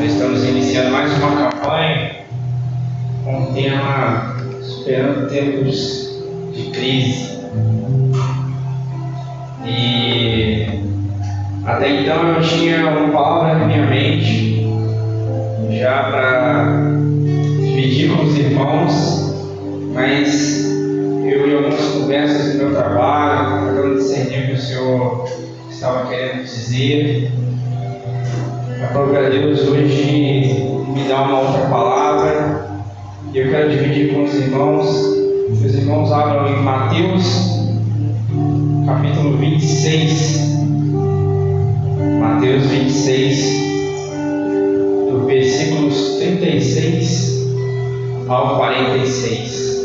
Nós estamos iniciando mais uma campanha com o tema Superando Tempos de Crise. E até então eu tinha uma palavra na minha mente já para dividir com os irmãos, mas eu em algumas conversas do meu trabalho, tentando discernir o que o Senhor estava querendo dizer, a própria Deus hoje me dá uma outra palavra e eu quero dividir com os irmãos. Os irmãos abram em Mateus, capítulo 26. Mateus 26, do versículos 36 ao 46.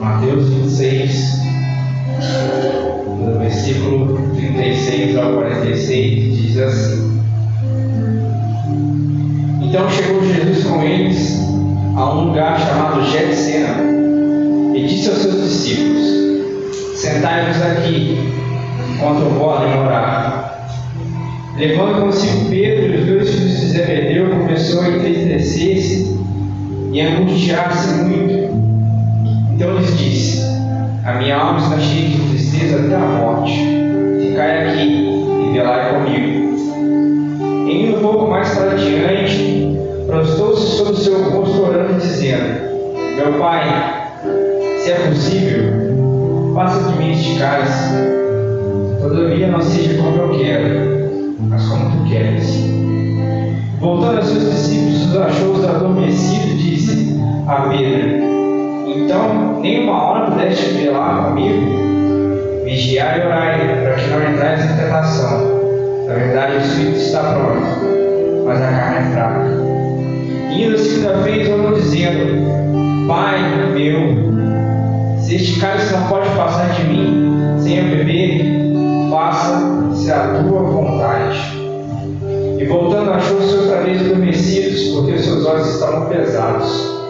Mateus 26, do versículo 36 ao 46, diz assim. Então chegou Jesus com eles a um lugar chamado Getsena e disse aos seus discípulos: Sentai-vos aqui, enquanto eu vou ali orar. Levando consigo Pedro e os dois filhos de Zebedeu, começou a entristecer-se e angustiar-se muito. Então lhes disse: A minha alma está cheia de tristeza até a morte. Ficai aqui e velai comigo. Indo um pouco mais para diante, prostou-se sobre seu rosto orando, dizendo: Meu pai, se é possível, faça de mim este cálice. Todavia não seja como eu quero, mas como tu queres. Voltando a seus discípulos, os achou-os adormecidos e disse a Pedro: Então, nem uma hora pudeste velar comigo? Vigiai e orai, para que não entrais em tentação. Na verdade, o espírito está pronto, mas a carne é fraca. Indo a segunda vez, orou dizendo: Pai meu, se este cálice não pode passar de mim sem eu beber, faça-se a tua vontade. E voltando, achou-se outra vez adormecidos, porque seus olhos estavam pesados.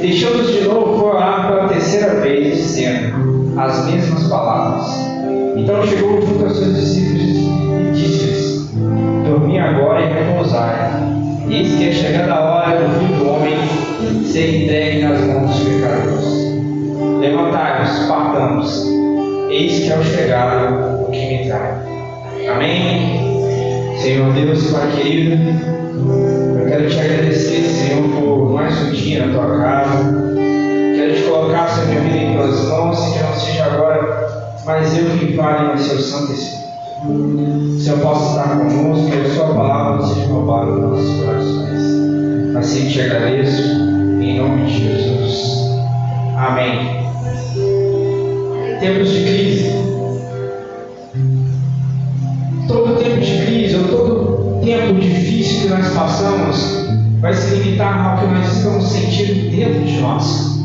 Deixou-nos de novo, foi orar pela terceira vez, dizendo as mesmas palavras. Então chegou junto aos seus discípulos e disse-lhes: Dormi agora e repousai. Eis que é chegada a hora do filho do homem ser entregue nas mãos dos pecadores. Levantai-vos, partamos. Eis que é o chegado o que me trai. Amém? Senhor Deus, Pai querido, eu quero te agradecer, Senhor, por mais um dia na tua casa. Quero te colocar, Senhor, minha vida em tuas mãos, que não seja agora, mas eu que fale no seu Santo Espírito. O Senhor possa estar conosco e a sua palavra seja roubada nos nossos corações. Assim te agradeço, em nome de Jesus. Amém. Tempos de crise. Todo tempo de crise, ou todo tempo difícil que nós passamos, vai se limitar ao que nós estamos sentindo dentro de nós.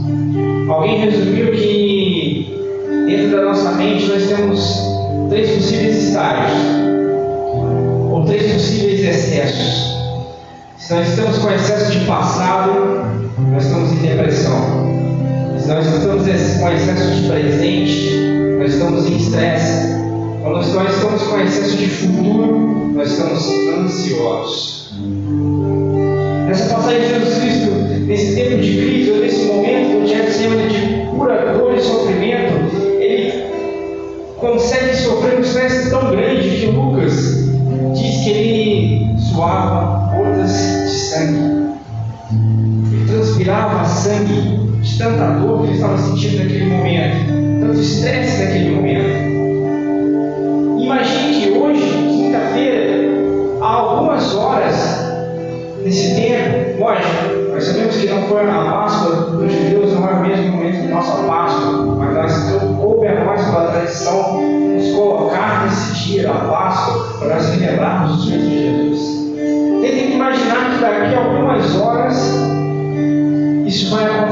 Alguém resumiu que dentro da nossa mente nós temos três possíveis estágios, ou três possíveis excessos. Se nós estamos com excesso de passado, nós estamos em depressão. Se nós estamos com excesso de presente, nós estamos em estresse. Quando nós estamos com excesso de futuro, nós estamos ansiosos. Nessa passagem de Jesus Cristo, nesse tempo de crise, ou nesse momento onde é de pura dor e sofrimento, consegue sofrer um estresse tão grande que Lucas diz que ele suava gotas de sangue. Ele transpirava sangue de tanta dor que ele estava sentindo naquele momento,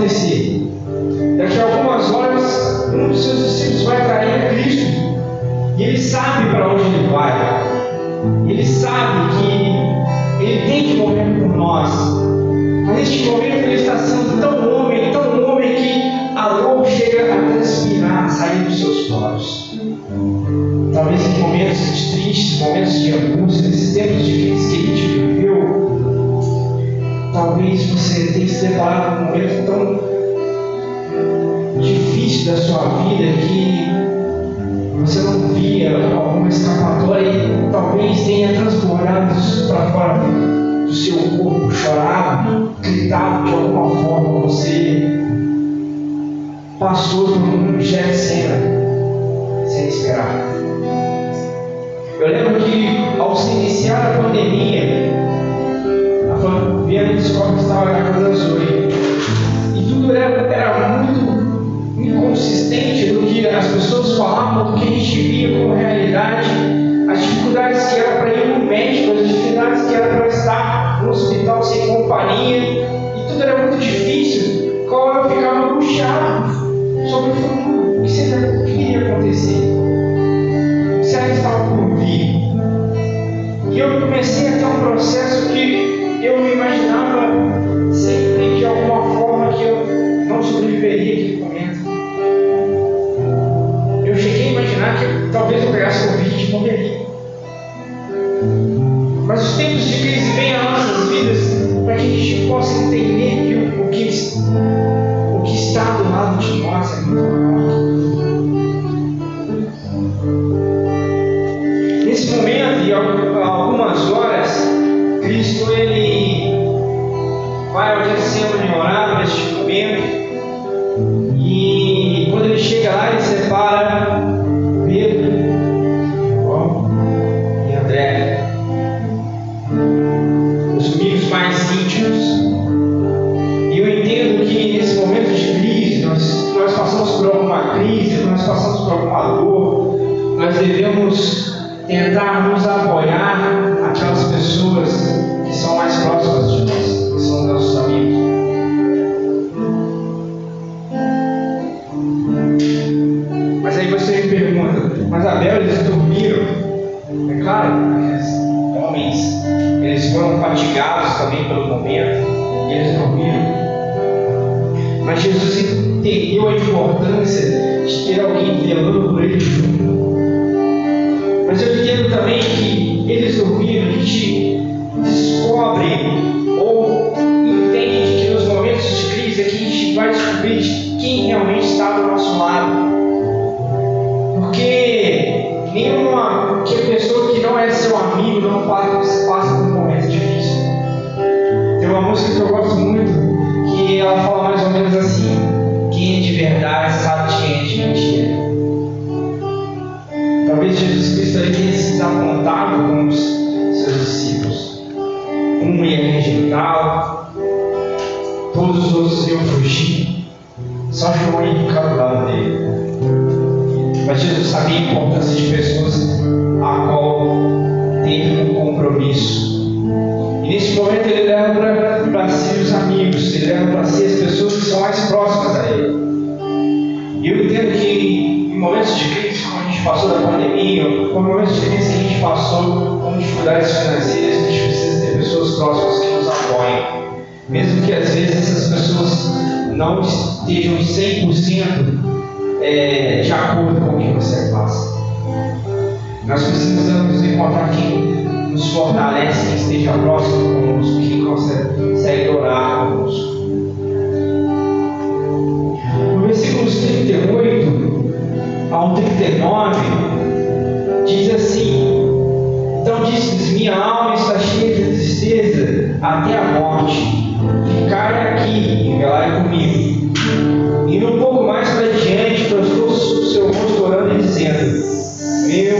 acontecer? Daqui a algumas horas, um dos seus discípulos vai trair a Cristo. E ele sabe para onde ele vai. Ele sabe que ele tem que morrer por nós. Mas neste momento ele está sendo tão homem, tão homem que a dor chega a transpirar, a sair dos seus poros. Talvez em momentos tristes, momentos de angústia, nesses tempos difíceis que a gente viveu, talvez você tenha se deparado alguma escapatória e talvez tenha transbordado isso para fora do seu corpo, chorado, gritado de alguma forma, você passou por um Getsena sem esperar. Eu lembro que ao se iniciar a pandemia, a família descobre que estava grávida da Zoe. E tudo era, era muito inconsistente do as pessoas falavam, do que a gente via como realidade, as dificuldades que era para ir no médico, as dificuldades que era para estar no hospital sem companhia, e tudo era muito difícil. Qual eu ficava angustiado sobre o futuro, o que, o que iria acontecer será que estava por vir? E eu comecei a ter um processo que possa entender que o, o, que, o que está do lado de nós é muito maior. Eles foram fatigados também pelo momento, e eles dormiram. Mas Jesus entendeu a importância de ter alguém velando por ele junto. Mas eu entendo também que eles dormiram, a gente descobre ou entende que nos momentos de crise é que a gente vai descobrir de quem realmente está do nosso lado. Porque nenhuma que pessoa que não é seu amigo não passa, passa por uma música que eu gosto muito que ela fala mais ou menos assim: quem é de verdade sabe de quem é de mentira. Talvez Jesus Cristo ele tenha se desapontado com os seus discípulos. Um ia rejeitá-lo, todos os outros iam fugir, só João ia ficar do lado dele. Mas Jesus sabia a importância de pessoas a qual ter um compromisso. E nesse momento ele leva para momentos de crise, como a gente passou da pandemia, ou momentos de crise que a gente passou com dificuldades financeiras, a gente precisa ter pessoas próximas que nos apoiem. Mesmo que às vezes essas pessoas não estejam 100% é, de acordo com o que você passa. Nós precisamos encontrar quem nos fortalece, quem esteja próximo conosco, quem consegue orar ao 39, diz assim: Então disse-lhes: Minha alma está cheia de tristeza até a morte. Ficai aqui e velai comigo. E um pouco mais para diante, prostrou o seu rosto orando e dizendo: Meu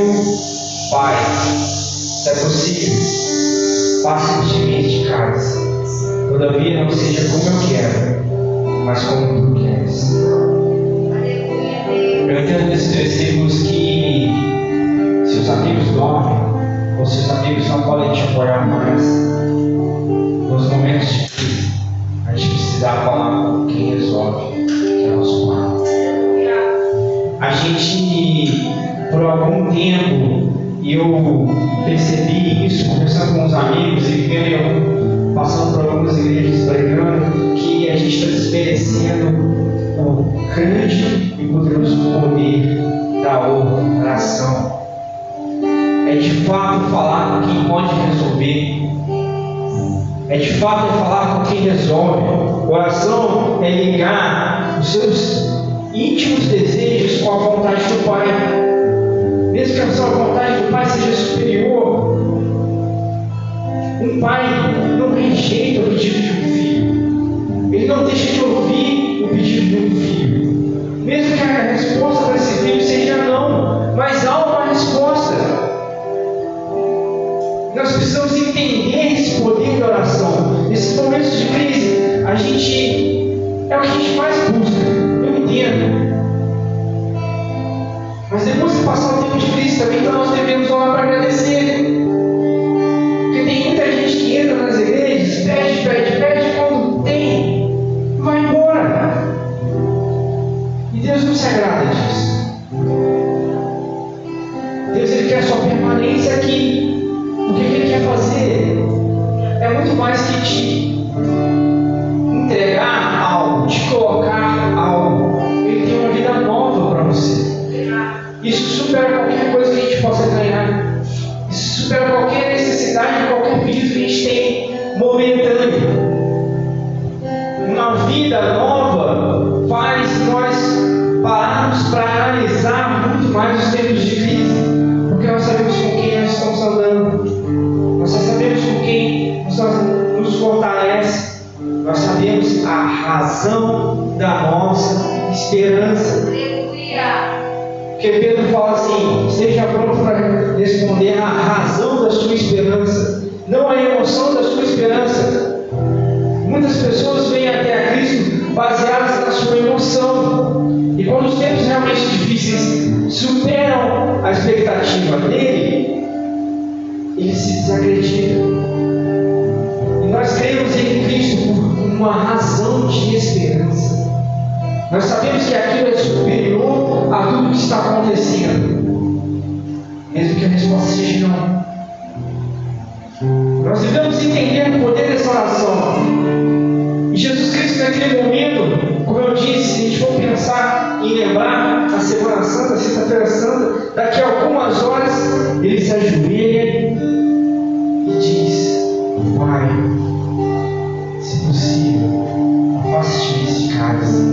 Pai, se é possível, passe de mim este cálice. Todavia não seja como eu quero, que se os amigos dormem, ou se os amigos não podem te apoiar mais, nos momentos crise, a gente precisa falar com quem resolve, que é nosso pai. A gente, por algum tempo, eu percebi isso conversando com os amigos e vendo, passando por algumas igrejas pregando, que a gente está desmerecendo o grande É de fato falar com quem resolve. Oração é ligar os seus íntimos desejos com a vontade do Pai. Mesmo que a sua vontade do Pai seja superior, um pai não rejeita o pedido de um filho. Ele não deixa de ouvir o pedido Nesses momentos de crise, a gente é o que a gente mais busca. Eu entendo. Mas depois de passar o tempo de crise também, então nós devemos orar para agradecer. Porque tem muita gente que entra nas igrejas, pede, pede, pede, quando tem, vai embora. E Deus não se agrada disso. Deus ele quer sua permanência aqui. É muito mais que te entregar algo, te colocar algo. Ele tem uma vida nova para você. Isso supera qualquer coisa que a gente possa ganhar. Isso supera qualquer necessidade, qualquer pedido que a gente tem momentâneo. Uma vida nova faz nós pararmos para analisar muito mais os tempos de crise. Porque nós sabemos com quem nós estamos andando. Nós sabemos quem nos fortalece. Nós sabemos a razão da nossa esperança. Porque Pedro fala assim: esteja pronto para responder a razão da sua esperança, não a emoção da sua esperança. Muitas pessoas vêm até a Cristo baseadas na sua emoção. E quando os tempos realmente difíceis superam a expectativa dele, ele se desacredita. Nós cremos em Cristo por uma razão de esperança. Nós sabemos que aquilo é superior a tudo que está acontecendo. Mesmo que a resposta seja não. Nós devemos entender o poder dessa oração. E Jesus Cristo, naquele momento, como eu disse, se a gente for pensar em lembrar a Semana Santa, a Sexta-feira Santa, daqui a algumas horas, ele se ajoelha este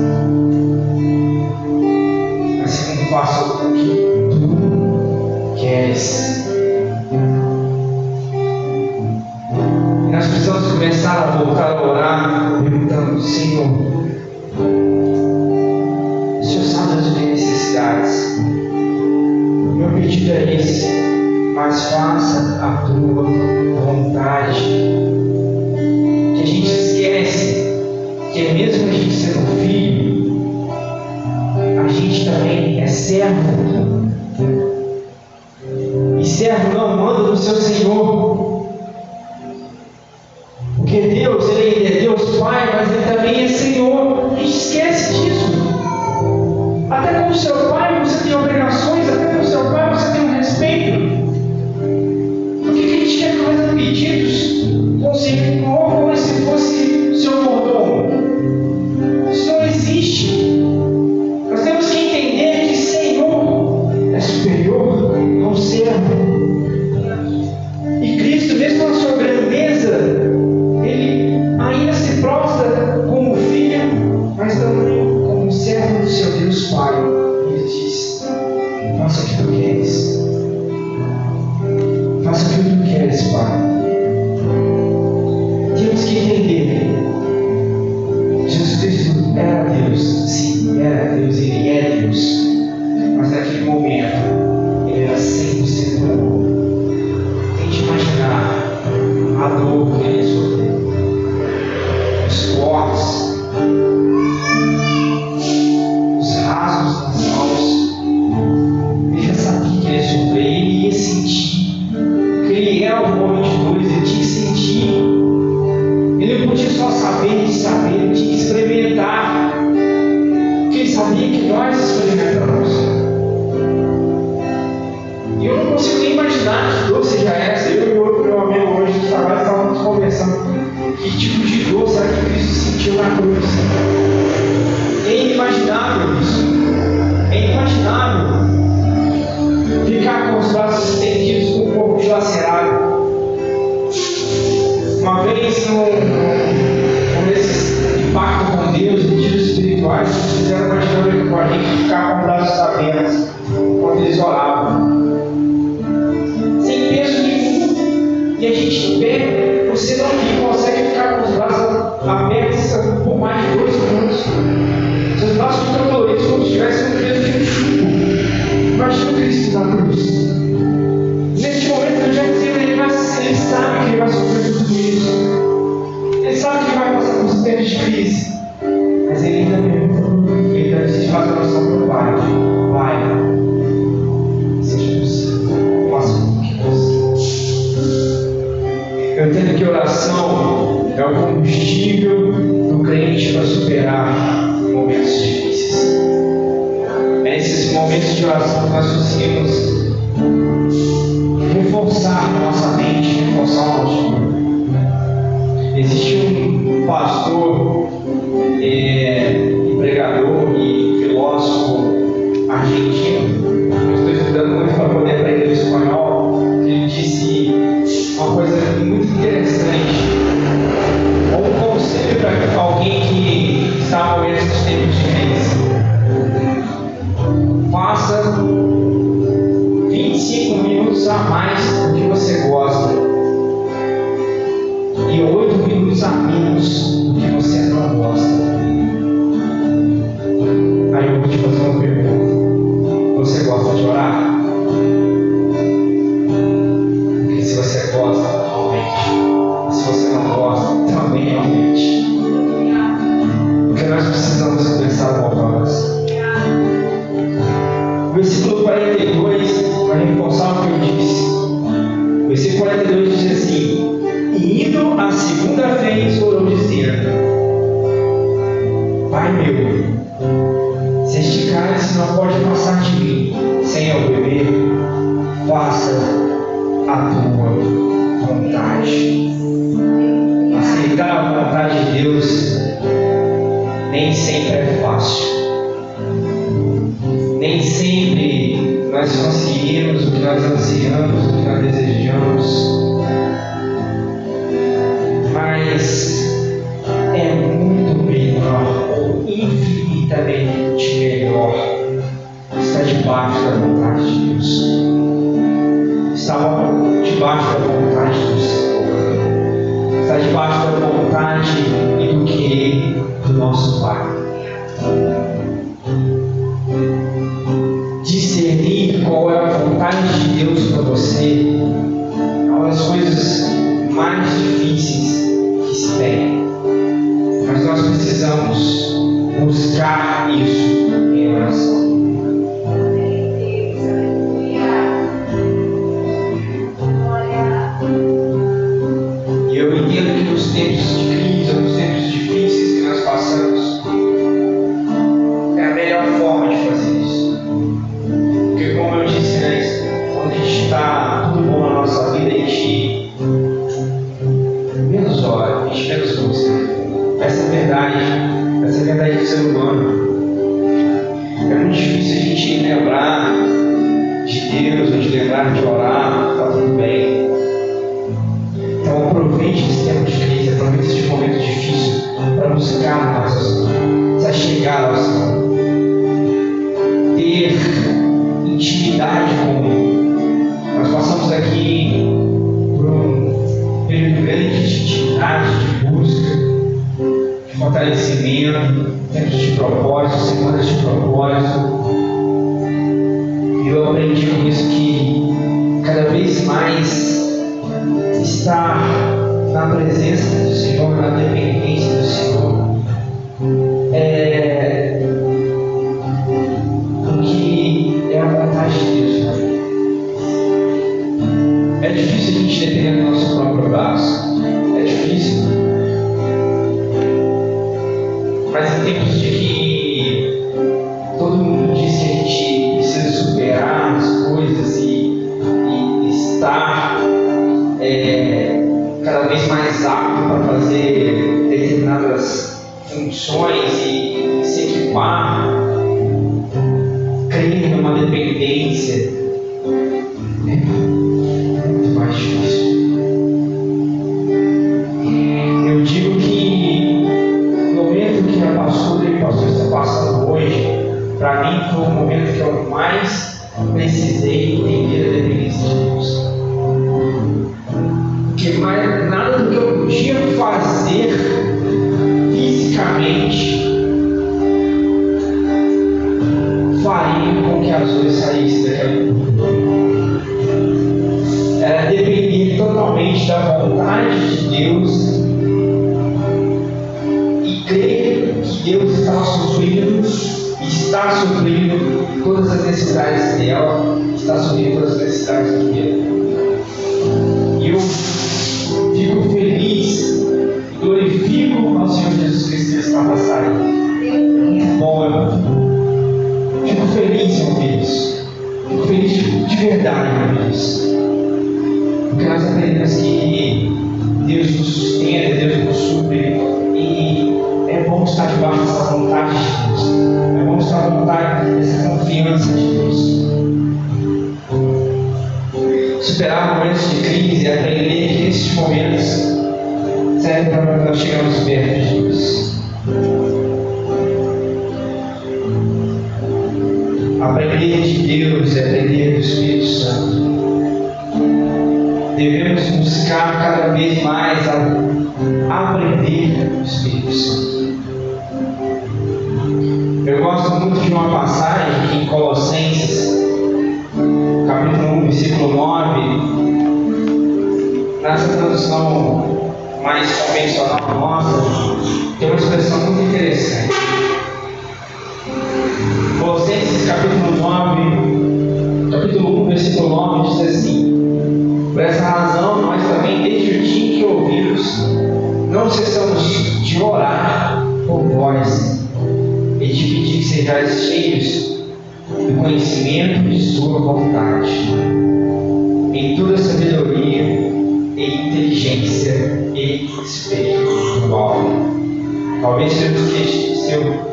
Ele sabe que vai passar por de crise. Mas ele ainda pergunta, ele ainda diz, faz a oração para o Pai. Pai, seja possível, faça o que você. Eu entendo que oração é o combustível do crente para superar momentos difíceis. É nesses momentos de oração que nós conseguimos debaixo da vontade de Deus. Estar debaixo da vontade do Senhor. Estar debaixo da vontade e do querer do nosso Pai. Discernir qual é a vontade de Deus para você é uma das coisas mais difíceis que se tem. Mas nós precisamos buscar isso lembrar de Deus, gente lembrar de orar, está tudo bem. Então aproveite esse tempo crise, aproveite esse momento difícil para buscar Senhor, se chegar ao Senhor, ter intimidade com Ele. Nós passamos aqui por um período grande de intimidade, de busca, de fortalecimento, tempos de propósito, semanas de propósito. Eu aprendi com isso que cada vez mais estar na presença do Senhor, na dependência do Senhor, é o que é a vontade de Deus. É difícil a gente depender do nosso próprio braço. Funções tradução mais convencional nossa, tem uma expressão muito interessante. Colossenses capítulo 9, capítulo 1, versículo 9 diz assim: Por essa razão, nós também, desde o dia que ouvimos, não cessamos de orar por vós e de pedir que sejais cheios do conhecimento de Sua vontade, em toda sabedoria e inteligência e espiritual. Talvez seu, seu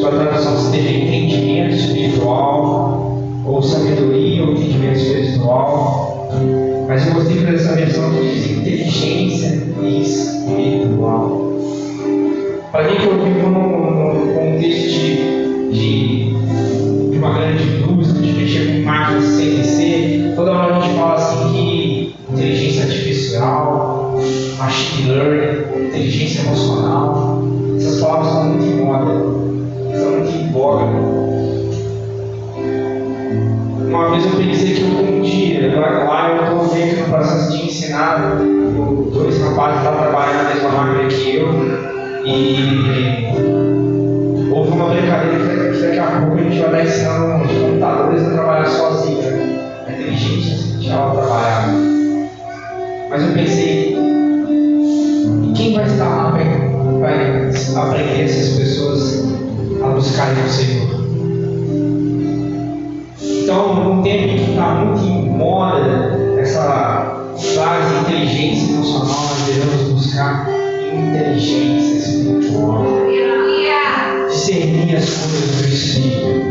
sua tradução seja entendimento espiritual, ou sabedoria ou entendimento espiritual. Mas eu gostei dessa versão que diz inteligência espiritual. Para mim que eu vivo contexto de, de, de, uma grande indústria, de mexer com máquinas CNC, toda hora a gente fala machine learning, inteligência emocional, essas palavras estão muito em moda estão muito em voga. Uma vez eu pensei que um dia, lá eu estou que no processo de ensinar dois rapazes estão trabalhando na mesma máquina que eu, e houve uma brincadeira que daqui a pouco a gente vai estar ensinando os computadores a trabalhar sozinhos, né? a inteligência artificial a trabalhar. Mas eu pensei, quem vai estar lá para aprender essas pessoas a buscarem o Senhor. Então, num tempo que está muito em moda essa frase inteligência emocional, nós devemos buscar inteligência espiritual. Discernir as coisas do Espírito.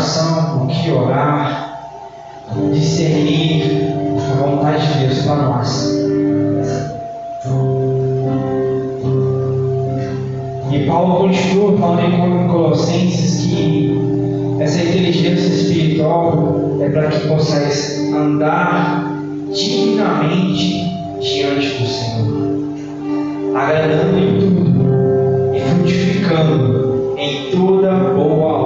Oração, o que orar discernir a vontade de Deus para nós. E Paulo continua falando em Colossenses que essa inteligência espiritual é para que possais andar dignamente diante do Senhor, agradando em tudo e frutificando em toda boa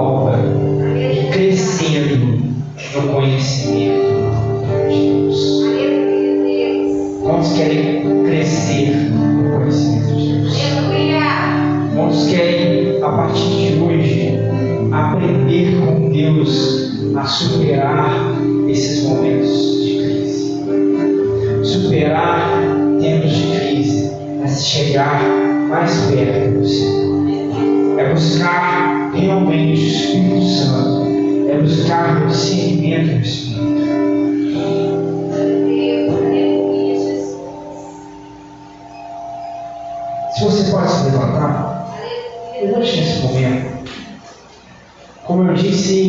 buscar realmente o Espírito Santo. É buscar o discernimento do Espírito. Você pode se levantar, levante nesse momento. Como eu disse,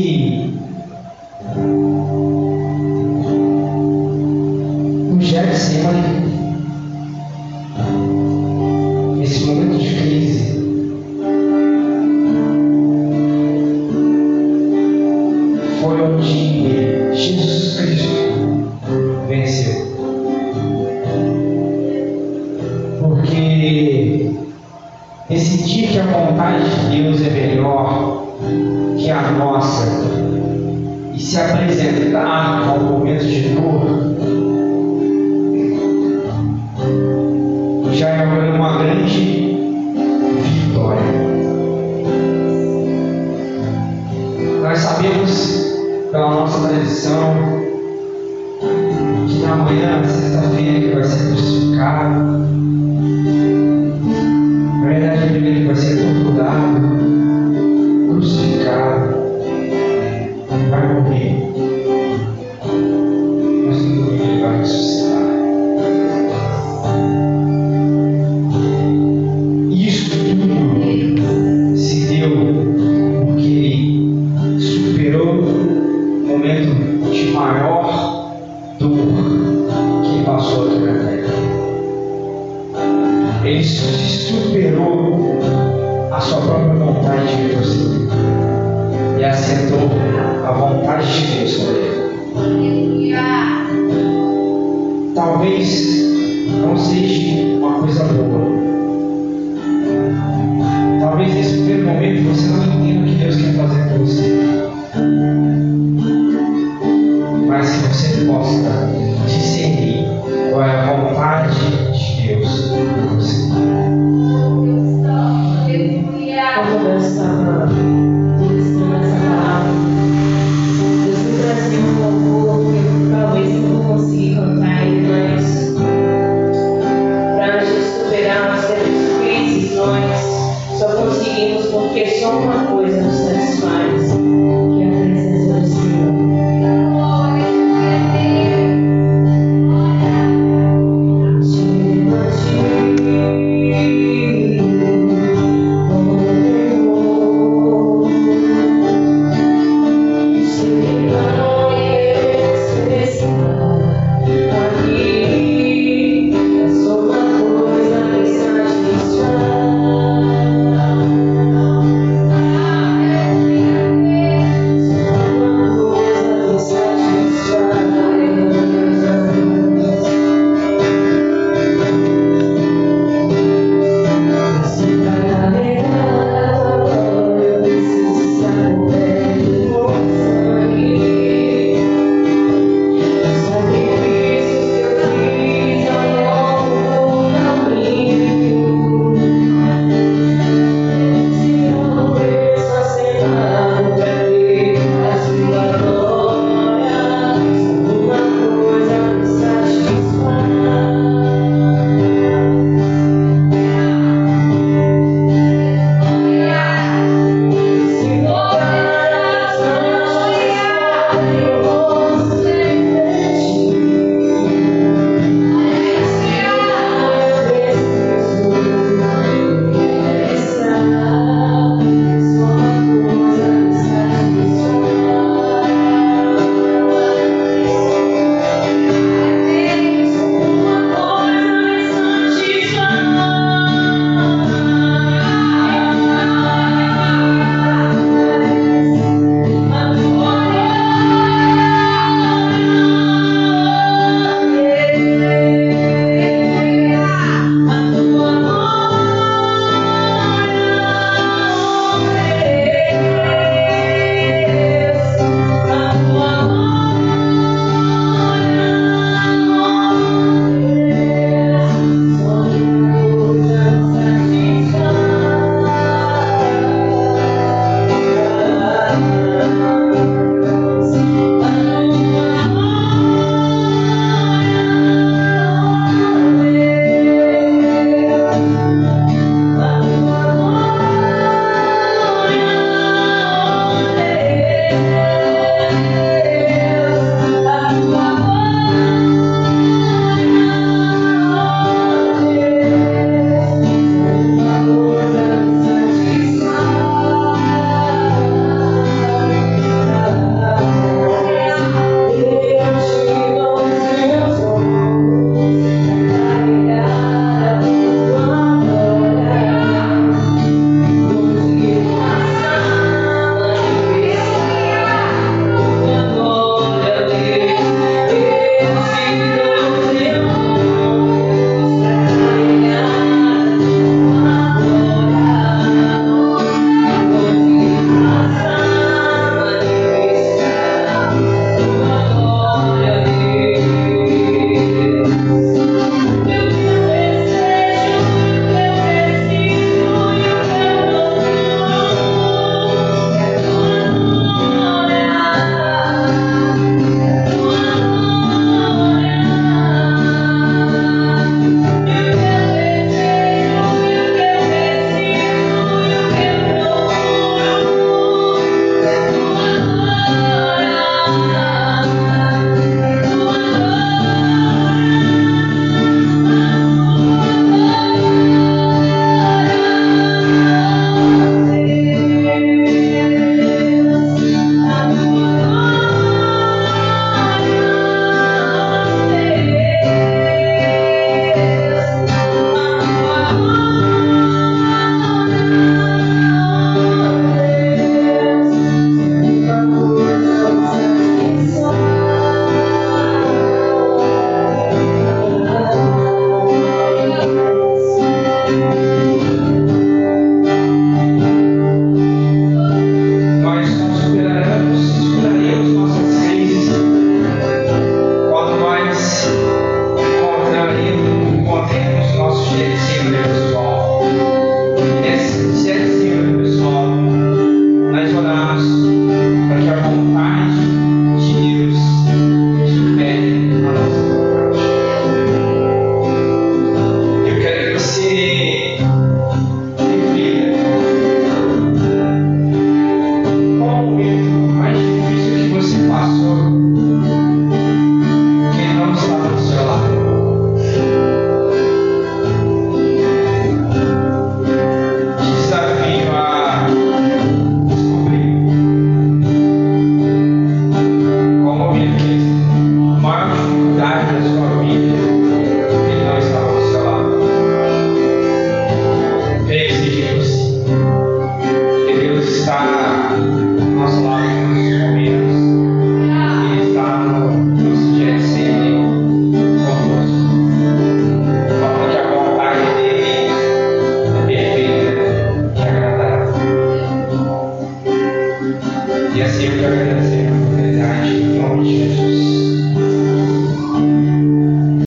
sexta-feira, que vai ser crucificado.